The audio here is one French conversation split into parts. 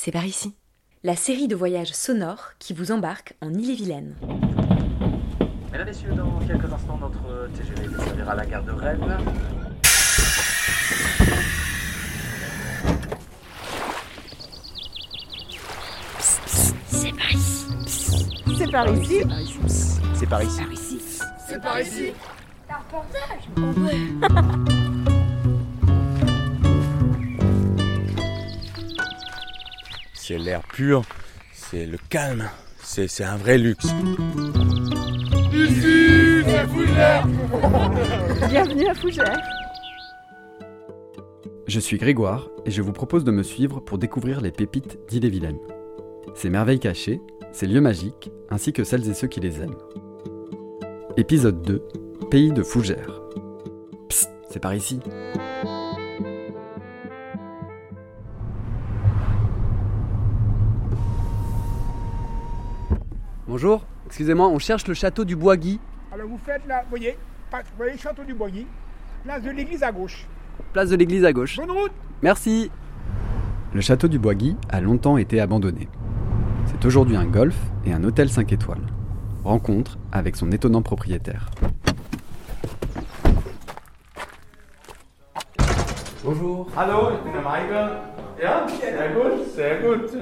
c'est par ici. La série de voyages sonores qui vous embarque en Ille-et-Vilaine. Mesdames, Messieurs, dans quelques instants, notre TGV desservira la gare de Rennes. C'est par ici. C'est par ici. C'est par ici. C'est par ici. Un reportage C'est l'air pur, c'est le calme, c'est c'est un vrai luxe. Bienvenue à Fougères. Je suis Grégoire et je vous propose de me suivre pour découvrir les pépites d'Ille-et-Vilaine. Ces merveilles cachées, ces lieux magiques, ainsi que celles et ceux qui les aiment. Épisode 2 Pays de Fougères. Psst, c'est par ici. Bonjour, excusez-moi, on cherche le château du Bois-Guy, Alors vous faites là, vous voyez, vous voyez le château du Boisguy, place de l'église à gauche. place de l'église à gauche. Bonne route Merci Le château du Bois-Guy a longtemps été abandonné. C'est aujourd'hui un golf et un hôtel 5 étoiles. Rencontre avec son étonnant propriétaire. Bonjour Hallo, ich bin der Michael. Ja, sehr gut, sehr gut.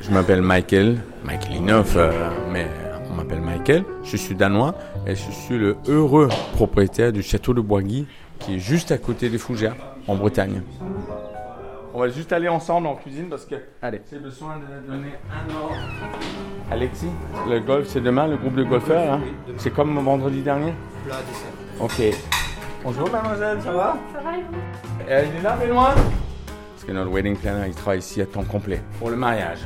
Je m'appelle Michael, Michael Inoff, euh, mais on m'appelle Michael. Je suis danois et je suis le heureux propriétaire du château de Boisguy qui est juste à côté des Fougères, en Bretagne. On va juste aller ensemble en cuisine parce que Allez. j'ai besoin de donner un ordre. Alexis, le golf c'est demain, le groupe de golfeurs. hein c'est comme vendredi dernier? Ok. Bonjour mademoiselle, ça va? Ça va et vous? Elle est là, Benoît Parce que notre wedding planner, il travaille ici à temps complet pour le mariage.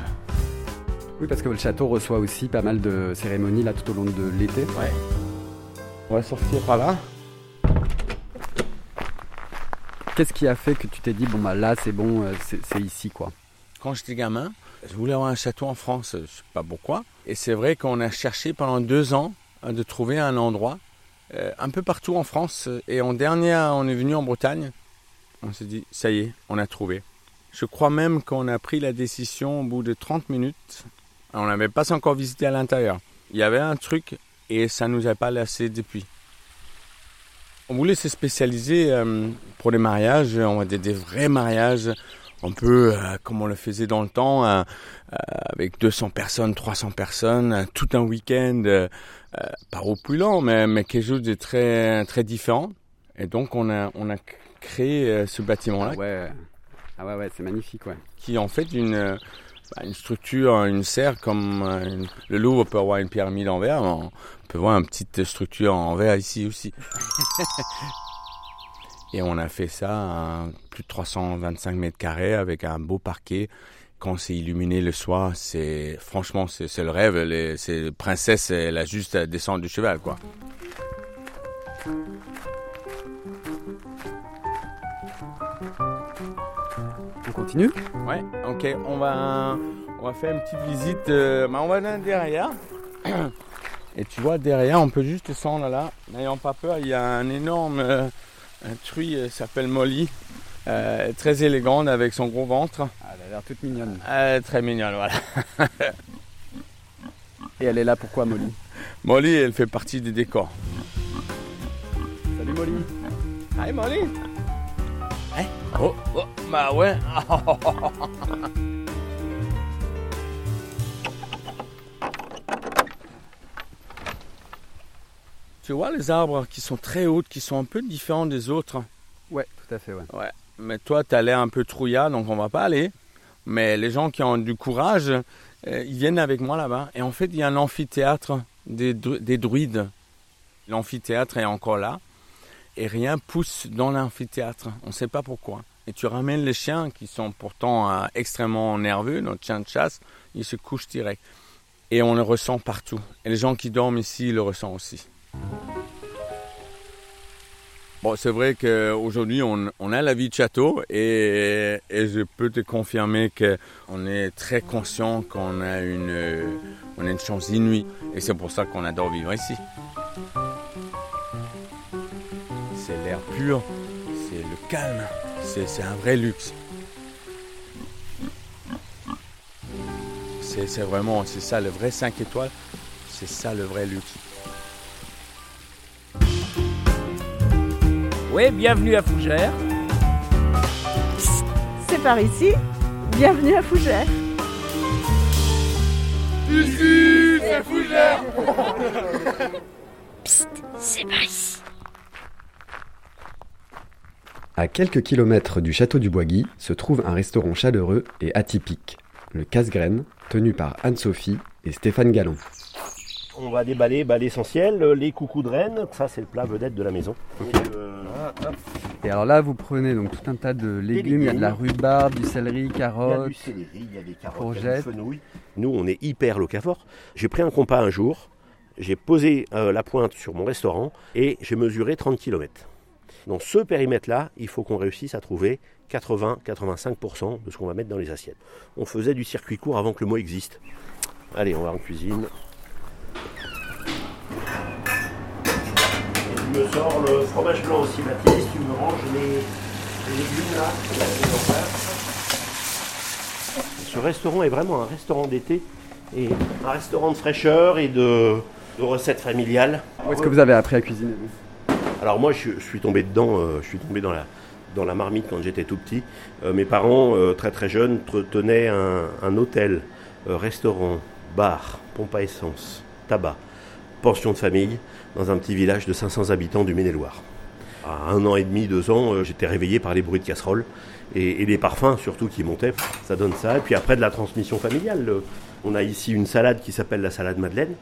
Oui, parce que le château reçoit aussi pas mal de cérémonies là tout au long de l'été. Ouais. On va sortir par là. Qu'est-ce qui a fait que tu t'es dit, bon bah là c'est bon, euh, c'est ici quoi? Quand j'étais gamin, je voulais avoir un château en France, je sais pas pourquoi. Et c'est vrai qu'on a cherché pendant deux ans euh, de trouver un endroit euh, un peu partout en France. Et en dernier, on est venu en Bretagne. On s'est dit, ça y est, on a trouvé. Je crois même qu'on a pris la décision au bout de 30 minutes. On n'avait pas encore visité à l'intérieur. Il y avait un truc et ça nous a pas lassé depuis. On voulait se spécialiser euh, pour les mariages, on va dire des vrais mariages, un peu euh, comme on le faisait dans le temps, euh, euh, avec 200 personnes, 300 personnes, euh, tout un week-end, pas opulent, mais, mais quelque chose de très, très différent. Et donc on a, on a créé ce bâtiment-là, Ah ouais, ah ouais, ouais c'est magnifique ouais. qui est en fait une, une structure, une serre comme euh, une- le Louvre peut avoir une pyramide en verre, on peut voir une petite structure en verre ici aussi. Et on a fait ça à plus de 325 mètres carrés avec un beau parquet. Quand c'est illuminé le soir, c'est franchement c'est c'est le rêve. Les, c'est princesse, elle a juste à descendre du cheval quoi. Continue Ouais, ok, on va, on va faire une petite visite. euh, bah, on va aller derrière. Et tu vois, derrière, on peut juste descendre là. N'ayant pas peur, il y a un énorme euh, un truie, euh, s'appelle Molly. euh, très élégante avec son gros ventre. Ah, Elle a l'air toute mignonne. Très mignonne, voilà. Et elle est là pourquoi Molly? Molly, elle fait partie des décors. Salut Molly Hi Molly Oh, oh, bah ouais. tu vois les arbres qui sont très hauts, qui sont un peu différents des autres? Ouais, tout à fait ouais. Ouais. Mais toi, tu as l'air un peu trouillard, donc on va pas aller. Mais les gens qui ont du courage, euh, ils viennent avec moi là-bas. Et en fait, il y a un amphithéâtre des, des druides. L'amphithéâtre est encore là. Et rien pousse dans l'amphithéâtre. On ne sait pas pourquoi. Et tu ramènes les chiens qui sont pourtant euh, extrêmement nerveux, notre chien de chasse, ils se couchent direct. Et on le ressent partout. Et les gens qui dorment ici le ressentent aussi. Bon, c'est vrai qu'aujourd'hui, on, on a la vie de château et, je peux te confirmer qu'on est très conscient qu'on a une, on a une chance inouïe. Et c'est pour ça qu'on adore vivre ici. pur, c'est le calme, c'est un vrai luxe. C'est vraiment, c'est ça le vrai 5 étoiles, c'est ça le vrai luxe. Oui, bienvenue à Fougères. C'est par ici, bienvenue à Fougères. Ici, c'est Fougères Psst, c'est par ici. À quelques kilomètres du château du Boisguy se trouve un restaurant chaleureux et atypique, le Casse-Graine, tenu par Anne-Sophie et Stéphane Gallon. On va déballer bah, l'essentiel, les coucous de rennes, ça c'est le plat vedette de la maison. Euh, Et alors là, vous prenez donc tout un tas de légumes, il y a de la rhubarbe, du céleri, il y a carottes. du céleri, il y a des carottes, il y a courgettes. du fenouil. Nous on est hyper locavore. J'ai pris un compas un jour, j'ai posé euh, la pointe sur mon restaurant et j'ai mesuré 30 km. Dans ce périmètre-là, il faut qu'on réussisse à trouver 80-85% de ce qu'on va mettre dans les assiettes. On faisait du circuit court avant que le mot existe. Allez, on va en cuisine. Et tu me sors le fromage blanc aussi, Baptiste. Tu me ranges les, les légumes là. Ce restaurant est vraiment un restaurant d'été et un restaurant de fraîcheur et de, de recettes familiales. Où est-ce que vous avez appris à cuisiner vous? Alors moi, je, suis tombé dedans, euh, je suis tombé dans la, dans la marmite quand j'étais tout petit. Euh, mes parents, euh, très très jeunes, tenaient un, hôtel, restaurant, bar, pompe à essence, tabac, pension de famille, dans un petit village de 500 habitants du Maine-et-Loire. À un an et demi, deux ans, j'étais réveillé par les bruits de casseroles et, et les parfums surtout qui montaient. Ça donne ça. Et puis après, de la transmission familiale. Le- on a ici une salade qui s'appelle la salade Madeleine,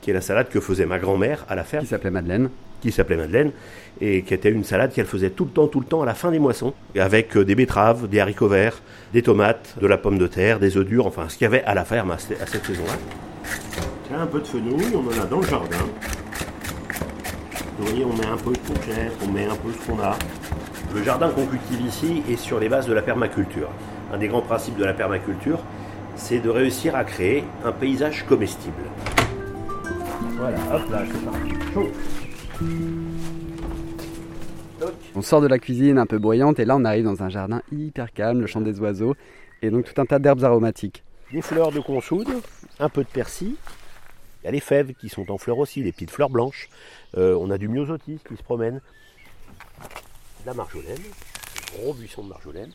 qui est la salade que faisait ma grand-mère à la ferme Qui s'appelait Madeleine. qui s'appelait Madeleine et qui était une salade qu'elle faisait tout le temps, tout le temps à la fin des moissons, avec euh, des betteraves, des haricots verts, des tomates, de la pomme de terre, des œufs durs, enfin ce qu'il y avait à la ferme à, ce- à cette saison-là. Tiens, un peu de fenouil, on en a dans le jardin. Vous voyez, on met un peu de courgettes, on met un peu ce qu'on a. Le jardin qu'on cultive ici est sur les bases de la permaculture. Un des grands principes de la permaculture, c'est de réussir à créer un paysage comestible. Voilà, hop là, c'est parti. Chaud. On sort de la cuisine un peu bruyante et là on arrive dans un jardin hyper calme, le chant des oiseaux et donc tout un tas d'herbes aromatiques. des fleurs de consoude, un peu de persil. Il y a les fèves qui sont en fleurs aussi, des petites fleurs blanches. Euh, on a du myosotis qui se promène. De la marjolaine, gros buisson de marjolaine.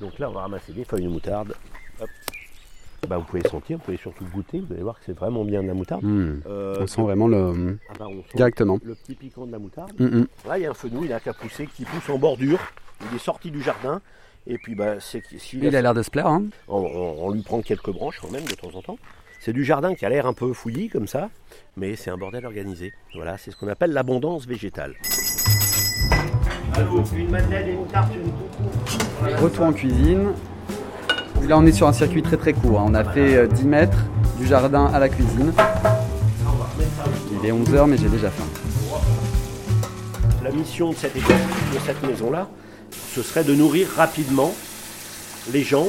Donc là, on va ramasser des feuilles de moutarde. Bah, vous pouvez sentir, vous pouvez surtout goûter. Vous allez voir que c'est vraiment bien de la moutarde. Hmm. Euh, On sent vraiment le ah bah, on sent directement. le petit piquant de la moutarde. Hmm, hmm. Là, il y a un fenouil là, qui a poussé, qui pousse en bordure. Il est sorti du jardin. Et puis, bah, c'est Il a l'air de se plaire. Hein on, on- on lui prend quelques branches quand même de temps en temps. C'est du jardin qui a l'air un peu fouillis comme ça, mais c'est un bordel organisé. Voilà, c'est ce qu'on appelle l'abondance végétale. Allô, une madeleine et une tarte, une. Retour en cuisine. Là on est sur un circuit très très court. hein. On a fait euh, 10 mètres du jardin à la cuisine. Il est 11h mais j'ai déjà faim. La mission de cette école, de cette maison-là, ce serait de nourrir rapidement les gens,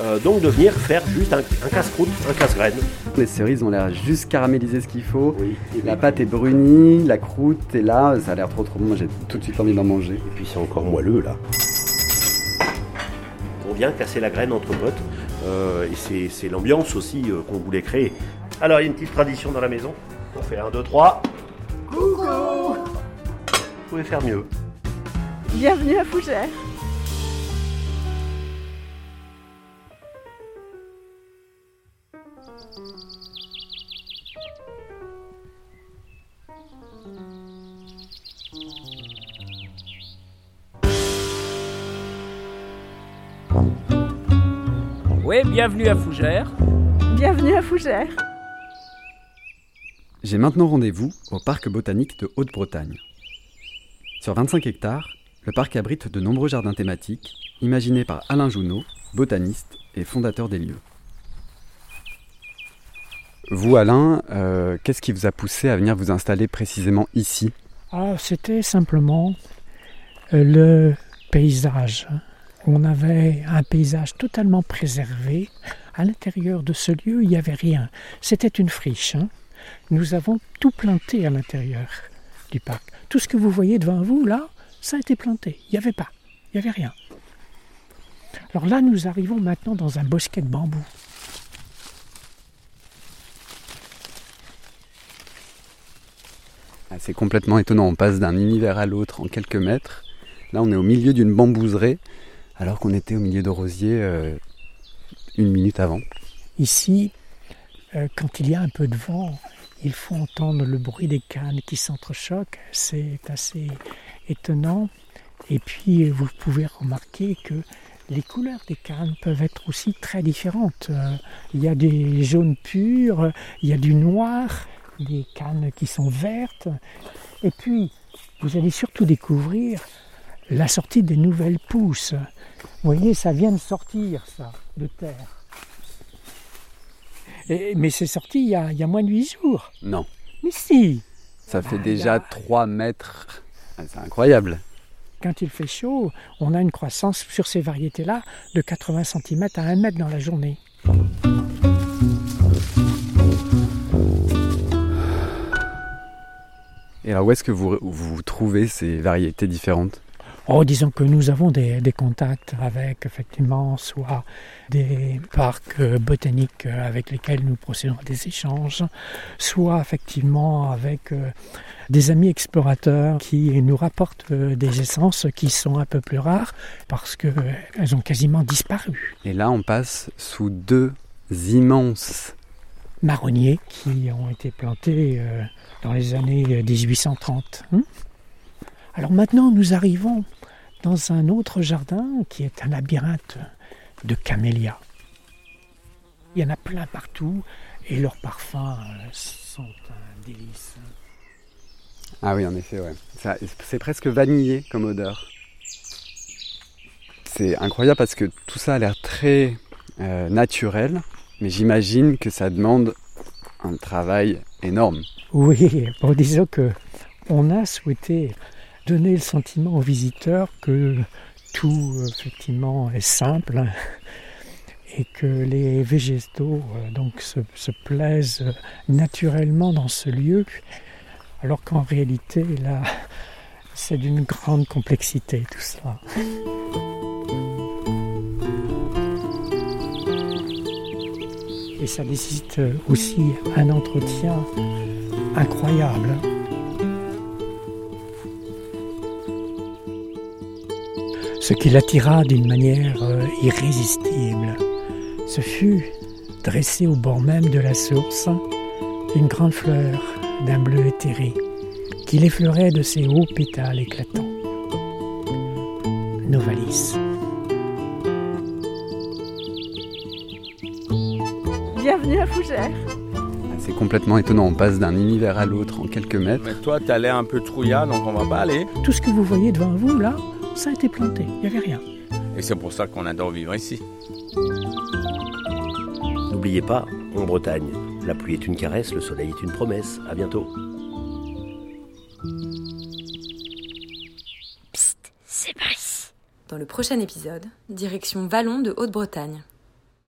euh, donc de venir faire juste un, un casse-croûte, un casse-graine. Les cerises ont l'air juste caramélisées ce qu'il faut. Oui. La pâte est brunie, la croûte est là, ça a l'air trop trop bon, j'ai tout de suite envie d'en manger. Et puis c'est encore moelleux là. Vient casser la graine entre potes. euh, et c'est- l'ambiance aussi euh, qu'on voulait créer. Alors il y a une petite tradition dans la maison. On fait un, deux, trois. Coucou Vous pouvez faire mieux. Bienvenue à Fougères. Bienvenue à Fougères. Bienvenue à Fougères. J'ai maintenant rendez-vous au parc botanique de Haute-Bretagne. Sur 25 hectares, le parc abrite de nombreux jardins thématiques, imaginés par Alain Jounot, botaniste et fondateur des lieux. Vous, Alain, euh, qu'est-ce qui vous a poussé à venir vous installer précisément ici? Ah, c'était simplement euh, le paysage. On avait un paysage totalement préservé. À l'intérieur de ce lieu, il n'y avait rien. C'était une friche. hein. Nous avons tout planté à l'intérieur du parc. Tout ce que vous voyez devant vous, là, ça a été planté. Il n'y avait pas. Il n'y avait rien. Alors là, nous arrivons maintenant dans un bosquet de bambou. Ah, c'est complètement étonnant, on passe d'un univers à l'autre en quelques mètres. Là, on est au milieu d'une bambouserie, alors qu'on était au milieu de rosiers euh, une minute avant. Ici, euh, quand il y a un peu de vent, il faut entendre le bruit des cannes qui s'entrechoquent. C'est assez étonnant. Et puis, vous pouvez remarquer que les couleurs des cannes peuvent être aussi très différentes. Euh, il y a des jaunes purs, il y a du noir, des cannes qui sont vertes. Et puis, vous allez surtout découvrir la sortie des nouvelles pousses. Vous voyez, ça vient de sortir, ça, de terre. mais c'est sorti il y, a, moins de 8 jours. Non. Mais si Ça fait déjà 3 mètres. Ah, c'est incroyable. Quand il fait chaud, on a une croissance sur ces variétés-là de 80 cm à 1 mètre dans la journée. Et alors où est-ce que vous, vous trouvez ces variétés différentes? Oh, disons que nous avons des, contacts avec effectivement soit des parcs euh, botaniques euh, avec lesquels nous procédons à des échanges, soit effectivement avec euh, des amis explorateurs qui nous rapportent des essences qui sont un peu plus rares parce qu'elles ont quasiment disparu. Et là, on passe sous deux immenses marronniers qui ont été plantés dans les années 1830. Hein. Alors maintenant, nous arrivons dans un autre jardin qui est un labyrinthe de camélias. Il y en a plein partout et leurs parfums euh, sont un délice. Ah oui, en effet, ouais. C'est presque vanillé comme odeur. C'est incroyable parce que tout ça a l'air très euh, naturel, mais j'imagine que ça demande un travail énorme. Oui, bon, disons que on a souhaité donner le sentiment aux visiteurs que tout effectivement est simple et que les végétaux euh, donc se, plaisent naturellement dans ce lieu, alors qu'en réalité là c'est d'une grande complexité tout ça. Et ça nécessite aussi un entretien incroyable. Ce qui l'attira d'une manière euh, irrésistible, ce fut, dressée au bord même de la source, une grande fleur d'un bleu éthéré qui l'effleurait de ses hauts pétales éclatants. Novalis. Bienvenue à Fougères. C'est complètement étonnant, on passe d'un univers à l'autre en quelques mètres. Mais toi, tu as l'air un peu trouillard, donc on va pas aller. Tout ce que vous voyez devant vous, là, ça a été planté, il n'y avait rien. Et c'est pour ça qu'on adore vivre ici. N'oubliez pas, en Bretagne, la pluie est une caresse, le soleil est une promesse. À bientôt. Psst, c'est pas ici. Dans le prochain épisode, direction Vallon de Haute-Bretagne.